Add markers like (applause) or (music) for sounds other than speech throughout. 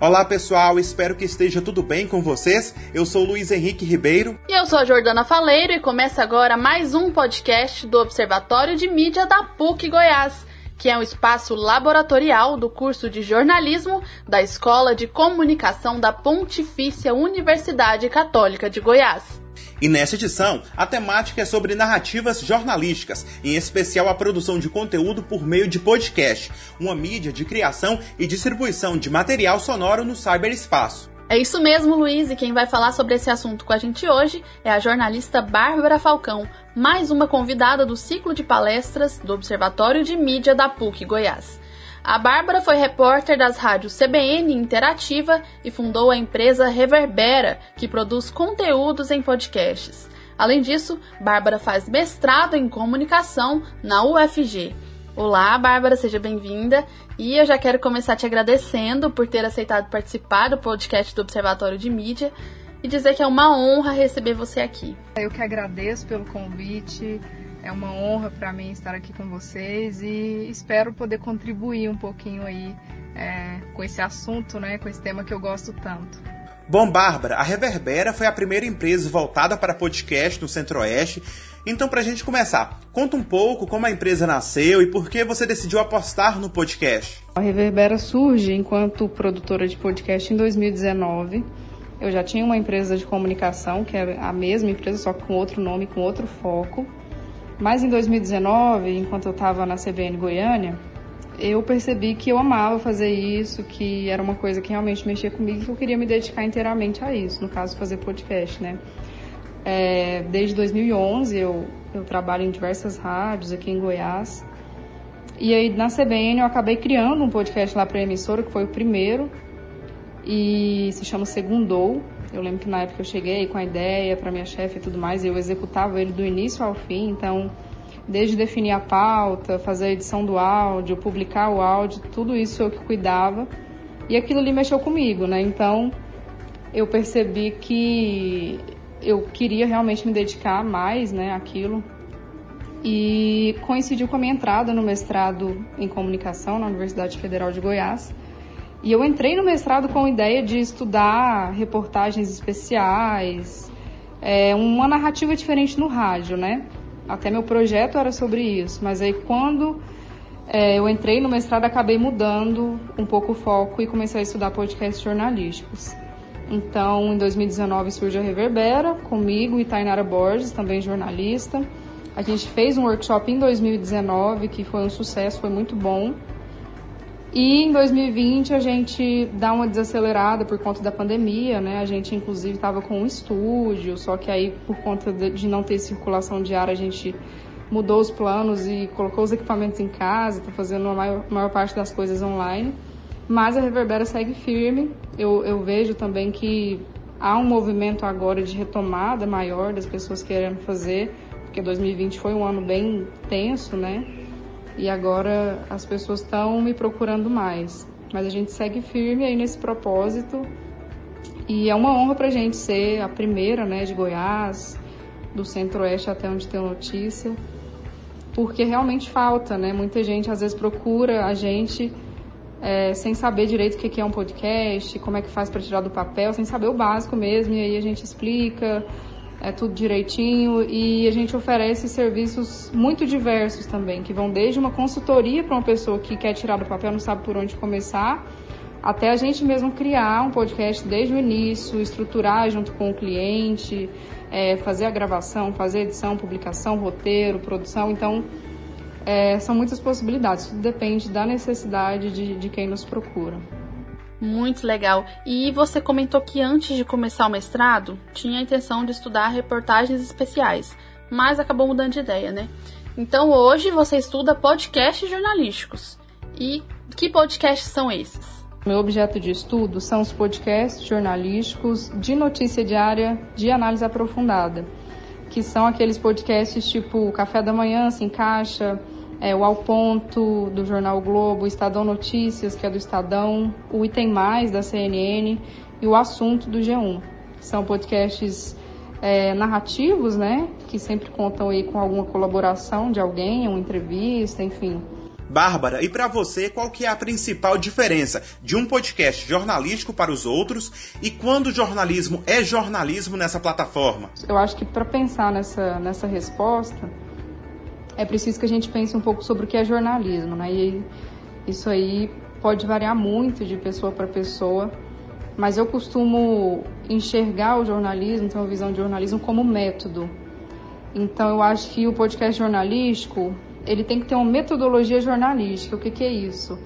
Olá pessoal, espero que esteja tudo bem com vocês. Eu sou Luiz Henrique Ribeiro. E eu sou a Jordana Faleiro e começa agora mais um podcast do Observatório de Mídia da PUC Goiás, que é um espaço laboratorial do curso de jornalismo da Escola de Comunicação da Pontifícia Universidade Católica de Goiás. E nessa edição, a temática é sobre narrativas jornalísticas, em especial a produção de conteúdo por meio de podcast, uma mídia de criação e distribuição de material sonoro no cyberespaço. É isso mesmo, Luiz, e quem vai falar sobre esse assunto com a gente hoje é a jornalista Bárbara Falcão, mais uma convidada do ciclo de palestras do Observatório de Mídia da PUC Goiás. A Bárbara foi repórter das rádios CBN Interativa e fundou a empresa Reverbera, que produz conteúdos em podcasts. Além disso, Bárbara faz mestrado em comunicação na UFG. Olá, Bárbara, seja bem-vinda. E eu já quero começar te agradecendo por ter aceitado participar do podcast do Observatório de Mídia e dizer que é uma honra receber você aqui. Eu que agradeço pelo convite. É uma honra para mim estar aqui com vocês e espero poder contribuir um pouquinho aí é, com esse assunto, né, com esse tema que eu gosto tanto. Bom, Bárbara, a Reverbera foi a primeira empresa voltada para podcast no Centro-Oeste. Então, para a gente começar, conta um pouco como a empresa nasceu e por que você decidiu apostar no podcast. A Reverbera surge enquanto produtora de podcast em 2019. Eu já tinha uma empresa de comunicação, que é a mesma empresa, só que com outro nome, com outro foco. Mas em 2019, enquanto eu estava na CBN Goiânia, eu percebi que eu amava fazer isso, que era uma coisa que realmente mexia comigo e que eu queria me dedicar inteiramente a isso, no caso, fazer podcast, né? É, desde 2011 eu, eu trabalho em diversas rádios aqui em Goiás. E aí na CBN eu acabei criando um podcast lá para a emissora, que foi o primeiro, e se chama Segundou. Eu lembro que na época eu cheguei com a ideia para minha chefe e tudo mais, e eu executava ele do início ao fim, então desde definir a pauta, fazer a edição do áudio, publicar o áudio, tudo isso eu que cuidava. E aquilo ali mexeu comigo, né? Então eu percebi que eu queria realmente me dedicar mais, né, àquilo. E coincidiu com a minha entrada no mestrado em comunicação na Universidade Federal de Goiás. E eu entrei no mestrado com a ideia de estudar reportagens especiais, é, uma narrativa diferente no rádio, né? Até meu projeto era sobre isso, mas aí quando é, eu entrei no mestrado acabei mudando um pouco o foco e comecei a estudar podcasts jornalísticos. Então, em 2019 surge a Reverbera, comigo e Tainara Borges, também jornalista. A gente fez um workshop em 2019 que foi um sucesso, foi muito bom. E em 2020 a gente dá uma desacelerada por conta da pandemia, né? A gente inclusive estava com um estúdio, só que aí por conta de não ter circulação diária a gente mudou os planos e colocou os equipamentos em casa, está fazendo a maior, maior, parte das coisas online. Mas a Reverbera segue firme. Eu, eu vejo também que há um movimento agora de retomada maior das pessoas querendo fazer, porque 2020 foi um ano bem tenso, né? E agora as pessoas estão me procurando mais. Mas a gente segue firme aí nesse propósito e é uma honra para a gente ser a primeira, né, de Goiás, do Centro-Oeste até onde tem notícia, porque realmente falta, né? Muita gente às vezes procura a gente é, sem saber direito o que é um podcast, como é que faz para tirar do papel, sem saber o básico mesmo, e aí a gente explica, é tudo direitinho e a gente oferece serviços muito diversos também, que vão desde uma consultoria para uma pessoa que quer tirar do papel, não sabe por onde começar, até a gente mesmo criar um podcast desde o início, estruturar junto com o cliente, é, fazer a gravação, fazer edição, publicação, roteiro, produção. Então, é, são muitas possibilidades, tudo depende da necessidade de, de quem nos procura. Muito legal. E você comentou que antes de começar o mestrado, tinha a intenção de estudar reportagens especiais, mas acabou mudando de ideia, né? Então hoje você estuda podcasts jornalísticos. E que podcasts são esses? Meu objeto de estudo são os podcasts jornalísticos de notícia diária de análise aprofundada, que são aqueles podcasts tipo Café da Manhã, se encaixa, é, o Ao Ponto, do Jornal o Globo, o Estadão Notícias, que é do Estadão, o Item Mais, da CNN, e o Assunto, do G1. São podcasts é, narrativos, né, que sempre contam aí com alguma colaboração de alguém, uma entrevista, enfim. Bárbara, e para você, qual que é a principal diferença de um podcast jornalístico para os outros e quando o jornalismo é jornalismo nessa plataforma? Eu acho que para pensar nessa, nessa resposta, é preciso que a gente pense um pouco sobre o que é jornalismo, né? E isso aí pode variar muito de pessoa para pessoa, mas eu costumo enxergar o jornalismo, ter uma visão de jornalismo como método. Então eu acho que o podcast jornalístico ele tem que ter uma metodologia jornalística. O que, que é isso?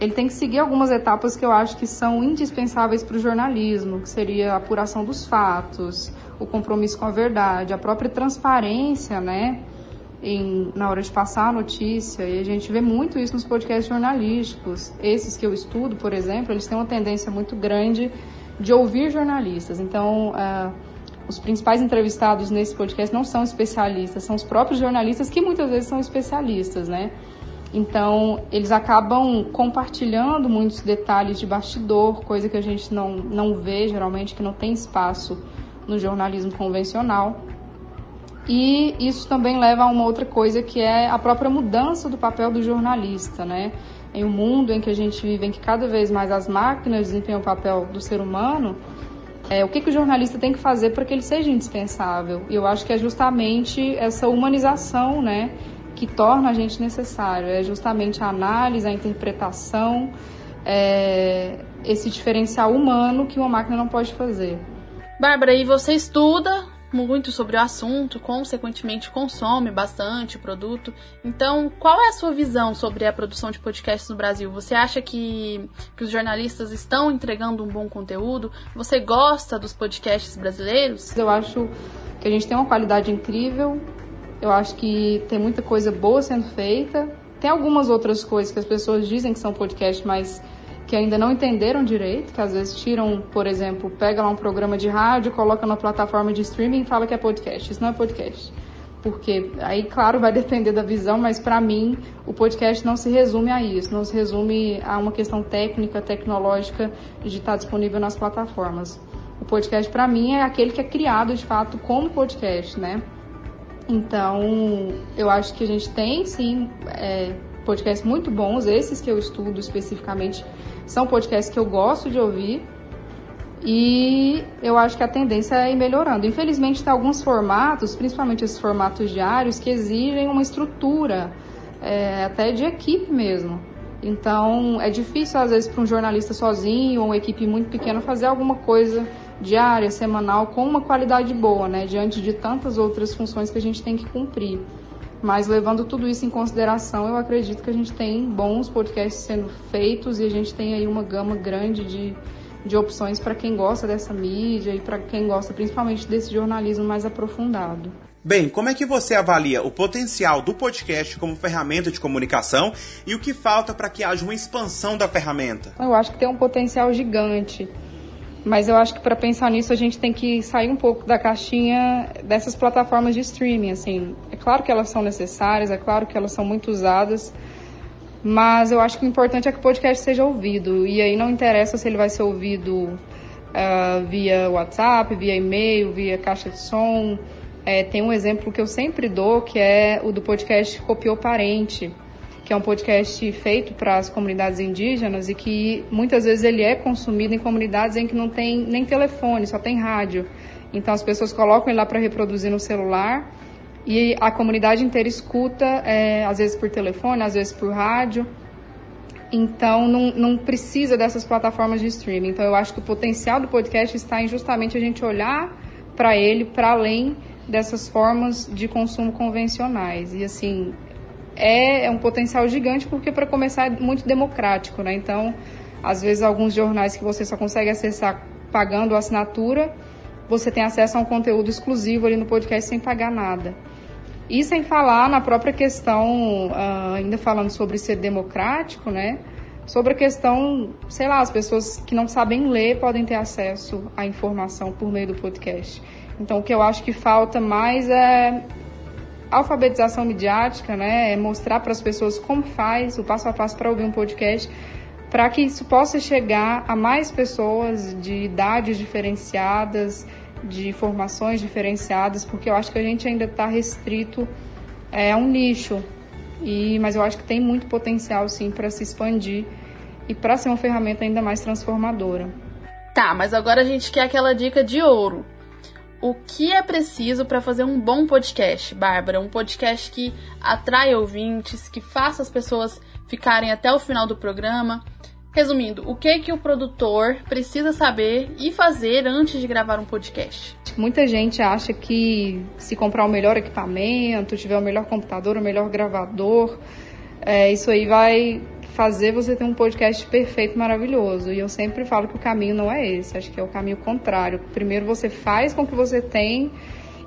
Ele tem que seguir algumas etapas que eu acho que são indispensáveis para o jornalismo, que seria a apuração dos fatos, o compromisso com a verdade, a própria transparência, né? Em, na hora de passar a notícia, e a gente vê muito isso nos podcasts jornalísticos. Esses que eu estudo, por exemplo, eles têm uma tendência muito grande de ouvir jornalistas. Então, uh, os principais entrevistados nesse podcast não são especialistas, são os próprios jornalistas que muitas vezes são especialistas, né? Então, eles acabam compartilhando muitos detalhes de bastidor, coisa que a gente não, não vê geralmente, que não tem espaço no jornalismo convencional. E isso também leva a uma outra coisa que é a própria mudança do papel do jornalista, né? Em um mundo em que a gente vive, em que cada vez mais as máquinas desempenham o papel do ser humano, é, o que, que o jornalista tem que fazer para que ele seja indispensável. E eu acho que é justamente essa humanização, né, que torna a gente necessário. É justamente a análise, a interpretação, é, esse diferencial humano que uma máquina não pode fazer. Bárbara, e você estuda muito sobre o assunto, consequentemente consome bastante o produto. Então, qual é a sua visão sobre a produção de podcasts no Brasil? Você acha que, que os jornalistas estão entregando um bom conteúdo? Você gosta dos podcasts brasileiros? Eu acho que a gente tem uma qualidade incrível. Eu acho que tem muita coisa boa sendo feita. Tem algumas outras coisas que as pessoas dizem que são podcasts, mas que ainda não entenderam direito, que às vezes tiram, por exemplo, pega lá um programa de rádio, coloca na plataforma de streaming e fala que é podcast. Isso não é podcast. Porque aí, claro, vai (laughs) depender da visão, mas para mim o podcast não se resume a isso, não se resume a uma questão técnica, tecnológica de estar disponível nas plataformas. O podcast para mim é aquele que é criado de fato como podcast, né? Então, eu acho que a gente tem sim é, podcasts muito bons, esses que eu estudo especificamente são podcasts que eu gosto de ouvir e eu acho que a tendência é ir melhorando. Infelizmente, tem alguns formatos, principalmente esses formatos diários, que exigem uma estrutura, é, até de equipe mesmo. Então, é difícil, às vezes, para um jornalista sozinho ou uma equipe muito pequena fazer alguma coisa diária, semanal, com uma qualidade boa, né? Diante de tantas outras funções que a gente tem que cumprir. Mas levando tudo isso em consideração, eu acredito que a gente tem bons podcasts sendo feitos e a gente tem aí uma gama grande de, de opções para quem gosta dessa mídia e para quem gosta principalmente desse jornalismo mais aprofundado. Bem, como é que você avalia o potencial do podcast como ferramenta de comunicação e o que falta para que haja uma expansão da ferramenta? Eu acho que tem um potencial gigante. Mas eu acho que para pensar nisso a gente tem que sair um pouco da caixinha dessas plataformas de streaming, assim. É claro que elas são necessárias, é claro que elas são muito usadas, mas eu acho que o importante é que o podcast seja ouvido. E aí não interessa se ele vai ser ouvido uh, via WhatsApp, via e-mail, via caixa de som. É, tem um exemplo que eu sempre dou, que é o do podcast Copiou Parente que é um podcast feito para as comunidades indígenas e que muitas vezes ele é consumido em comunidades em que não tem nem telefone, só tem rádio. Então as pessoas colocam ele lá para reproduzir no celular e a comunidade inteira escuta, é, às vezes por telefone, às vezes por rádio. Então não, não precisa dessas plataformas de streaming. Então eu acho que o potencial do podcast está em justamente a gente olhar para ele para além dessas formas de consumo convencionais. E assim, é, é um potencial gigante, porque para começar é muito democrático, né? Então, às vezes alguns jornais que você só consegue acessar pagando a assinatura, você tem acesso a um conteúdo exclusivo ali no podcast sem pagar nada. E sem falar na própria questão, uh, ainda falando sobre ser democrático, né? Sobre a questão, sei lá, as pessoas que não sabem ler podem ter acesso à informação por meio do podcast. Então, o que eu acho que falta mais é alfabetização midiática, né, é mostrar para as pessoas como faz o passo a passo para ouvir um podcast, para que isso possa chegar a mais pessoas de idades diferenciadas, de formações diferenciadas, porque eu acho que a gente ainda está restrito é, a um nicho. E, mas eu acho que tem muito potencial sim para se expandir e para ser uma ferramenta ainda mais transformadora. Tá, mas agora a gente quer aquela dica de ouro. O que é preciso para fazer um bom podcast, Bárbara? Um podcast que atrai ouvintes, que faça as pessoas ficarem até o final do programa. Resumindo, o que que o produtor precisa saber e fazer antes de gravar um podcast? Muita gente acha que se comprar o melhor equipamento, tiver o melhor computador, o melhor gravador, é, isso aí vai fazer você ter um podcast perfeito, maravilhoso. E eu sempre falo que o caminho não é esse, acho que é o caminho contrário. Primeiro você faz com o que você tem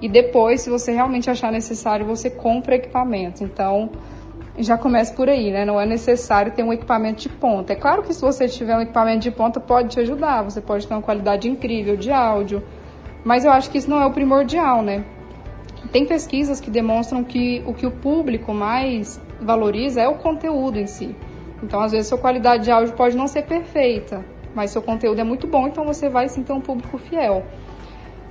e depois, se você realmente achar necessário, você compra equipamento. Então, já começa por aí, né? Não é necessário ter um equipamento de ponta. É claro que se você tiver um equipamento de ponta, pode te ajudar, você pode ter uma qualidade incrível de áudio, mas eu acho que isso não é o primordial, né? Tem pesquisas que demonstram que o que o público mais valoriza é o conteúdo em si. Então, às vezes, sua qualidade de áudio pode não ser perfeita, mas seu conteúdo é muito bom, então você vai sim ter um público fiel.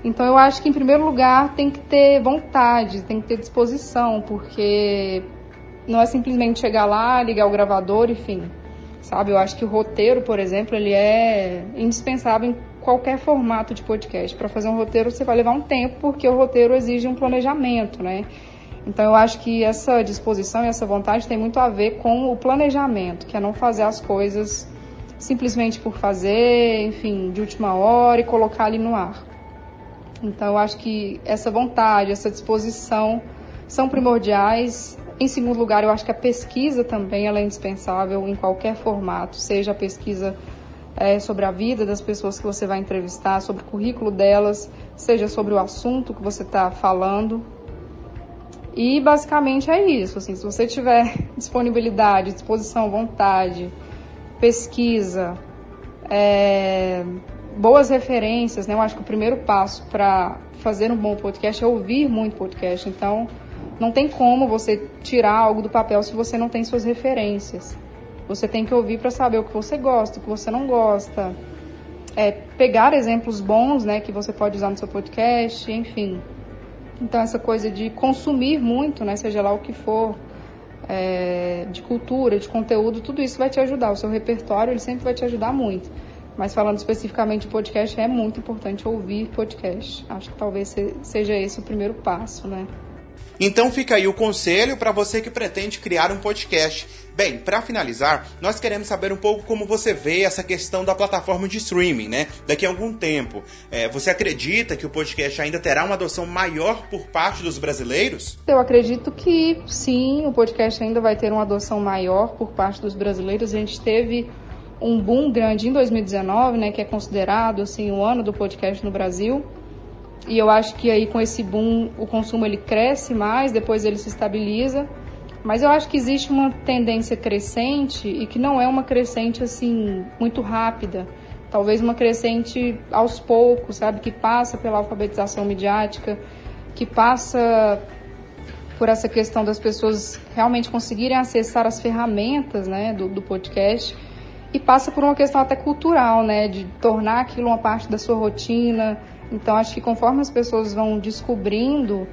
Então, eu acho que, em primeiro lugar, tem que ter vontade, tem que ter disposição, porque não é simplesmente chegar lá, ligar o gravador e fim. Sabe? Eu acho que o roteiro, por exemplo, ele é indispensável em qualquer formato de podcast. Para fazer um roteiro, você vai levar um tempo, porque o roteiro exige um planejamento, né? Então eu acho que essa disposição e essa vontade tem muito a ver com o planejamento, que é não fazer as coisas simplesmente por fazer, enfim, de última hora e colocar ali no ar. Então eu acho que essa vontade, essa disposição são primordiais em segundo lugar, eu acho que a pesquisa também ela é indispensável em qualquer formato, seja a pesquisa é, sobre a vida das pessoas que você vai entrevistar, sobre o currículo delas, seja sobre o assunto que você está falando. E basicamente é isso. Assim, se você tiver (laughs) disponibilidade, disposição, vontade, pesquisa, é, boas referências, né? Eu acho que o primeiro passo para fazer um bom podcast é ouvir muito podcast. Então, não tem como você tirar algo do papel se você não tem suas referências. Você tem que ouvir para saber o que você gosta, o que você não gosta. É, pegar exemplos bons, né, que você pode usar no seu podcast, enfim. Então essa coisa de consumir muito, né, seja lá o que for, é, de cultura, de conteúdo, tudo isso vai te ajudar. O seu repertório ele sempre vai te ajudar muito. Mas falando especificamente de podcast, é muito importante ouvir podcast. Acho que talvez seja esse o primeiro passo, né? Então fica aí o conselho para você que pretende criar um podcast. Bem, para finalizar, nós queremos saber um pouco como você vê essa questão da plataforma de streaming, né? Daqui a algum tempo, é, você acredita que o podcast ainda terá uma adoção maior por parte dos brasileiros? Eu acredito que sim, o podcast ainda vai ter uma adoção maior por parte dos brasileiros. A gente teve um boom grande em 2019, né, que é considerado assim o ano do podcast no Brasil. E eu acho que aí com esse boom o consumo ele cresce mais, depois ele se estabiliza. Mas eu acho que existe uma tendência crescente e que não é uma crescente assim muito rápida. Talvez uma crescente aos poucos, sabe? Que passa pela alfabetização midiática, que passa por essa questão das pessoas realmente conseguirem acessar as ferramentas né, do, do podcast e passa por uma questão até cultural, né? De tornar aquilo uma parte da sua rotina, então, acho que conforme as pessoas vão descobrindo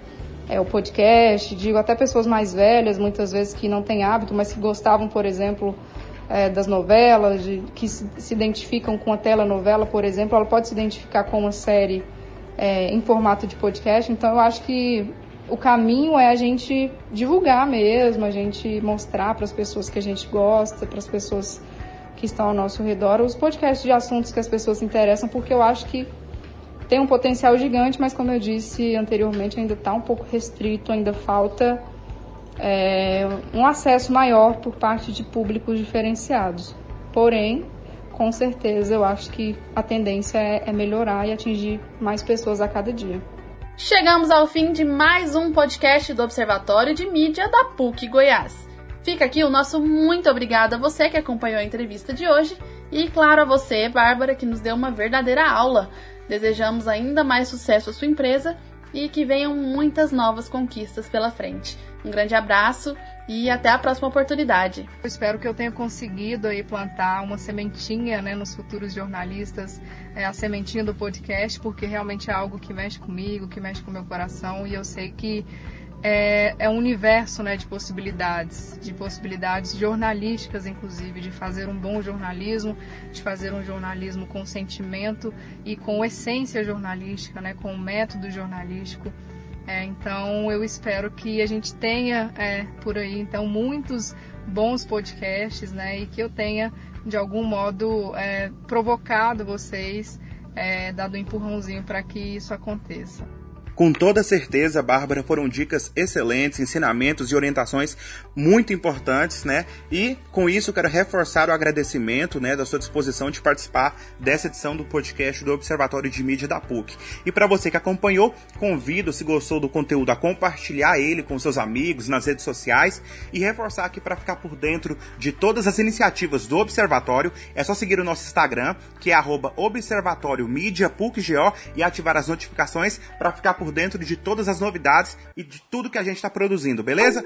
é, o podcast, digo até pessoas mais velhas, muitas vezes que não têm hábito, mas que gostavam, por exemplo, é, das novelas, de, que se, se, identificam com a telenovela, por exemplo, ela pode se identificar com uma série é, em formato de podcast. Então, eu acho que o caminho é a gente divulgar mesmo, a gente mostrar para as pessoas que a gente gosta, para as pessoas que estão ao nosso redor, os podcasts de assuntos que as pessoas se interessam, porque eu acho que tem um potencial gigante, mas como eu disse anteriormente, ainda está um pouco restrito, ainda falta é, um acesso maior por parte de públicos diferenciados. Porém, com certeza, eu acho que a tendência é, é melhorar e atingir mais pessoas a cada dia. Chegamos ao fim de mais um podcast do Observatório de Mídia da PUC Goiás. Fica aqui o nosso muito obrigado a você que acompanhou a entrevista de hoje e, claro, a você, Bárbara, que nos deu uma verdadeira aula Desejamos ainda mais sucesso à sua empresa e que venham muitas novas conquistas pela frente. Um grande abraço e até a próxima oportunidade. Eu espero que eu tenha conseguido aí plantar uma sementinha né, nos futuros jornalistas, é, a sementinha do podcast, porque realmente é algo que mexe comigo, que mexe com o meu coração e eu sei que é, é um universo né, de possibilidades, de possibilidades jornalísticas, inclusive, de fazer um bom jornalismo, de fazer um jornalismo com sentimento e com essência jornalística, né, com método jornalístico. É, então eu espero que a gente tenha é, por aí então muitos bons podcasts, né, e que eu tenha de algum modo é, provocado vocês, é, dado um empurrãozinho para que isso aconteça. Com toda certeza, Bárbara, foram dicas excelentes, ensinamentos e orientações muito importantes, né? E com isso quero reforçar o agradecimento, né, da sua disposição de participar dessa edição do podcast do Observatório de Mídia da PUC. E para você que acompanhou, convido, se gostou do conteúdo, a compartilhar ele com seus amigos nas redes sociais e reforçar aqui para ficar por dentro de todas as iniciativas do Observatório, é só seguir o nosso Instagram, que é Observatório Mídia PUC-GO e ativar as notificações para ficar por por dentro de todas as novidades e de tudo que a gente está produzindo, beleza?